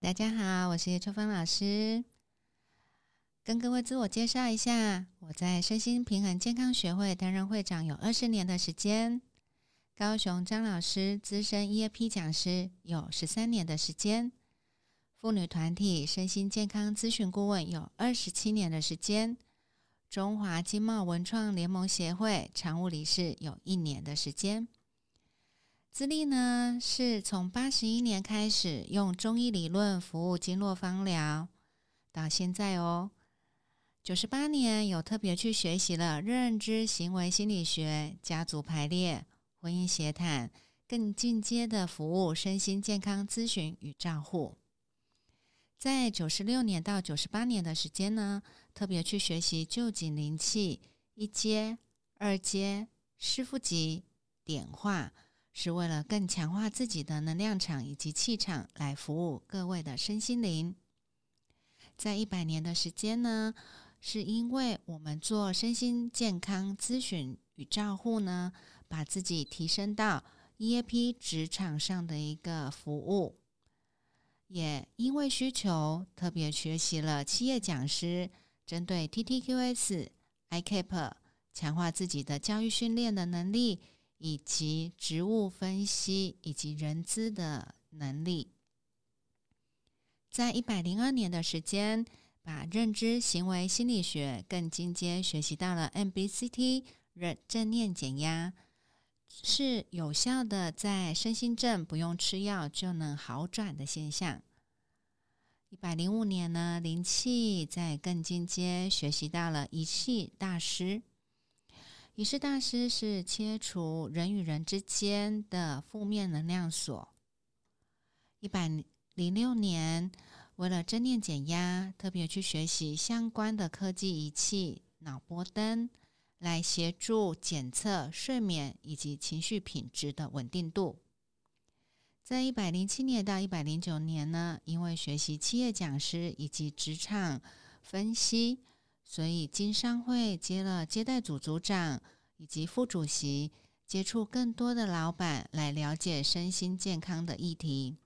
大家好，我是叶秋芳老师，跟各位自我介绍一下。我在身心平衡健康学会担任会长有二十年的时间，高雄张老师资深 EAP 讲师有十三年的时间，妇女团体身心健康咨询顾问有二十七年的时间，中华经贸文创联盟协会常务理事有一年的时间。资历呢，是从八十一年开始用中医理论服务经络方疗，到现在哦，九十八年有特别去学习了认知行为心理学、家族排列、婚姻协谈，更进阶的服务身心健康咨询与照护。在九十六年到九十八年的时间呢，特别去学习旧景灵气一阶、二阶、师傅级点化。是为了更强化自己的能量场以及气场，来服务各位的身心灵。在一百年的时间呢，是因为我们做身心健康咨询与照护呢，把自己提升到 EAP 职场上的一个服务，也因为需求特别学习了企业讲师，针对 TTQS、ICAP，强化自己的教育训练的能力。以及植物分析以及人资的能力，在一百零二年的时间，把认知行为心理学更进阶学习到了 MBCT 认正念减压，是有效的在身心症不用吃药就能好转的现象。一百零五年呢，灵气在更进阶学习到了仪器大师。仪式大师是切除人与人之间的负面能量锁。一百零六年，为了正念减压，特别去学习相关的科技仪器脑波灯，来协助检测睡眠以及情绪品质的稳定度。在一百零七年到一百零九年呢，因为学习企业讲师以及职场分析。所以，经商会接了接待组组长以及副主席，接触更多的老板来了解身心健康的议题。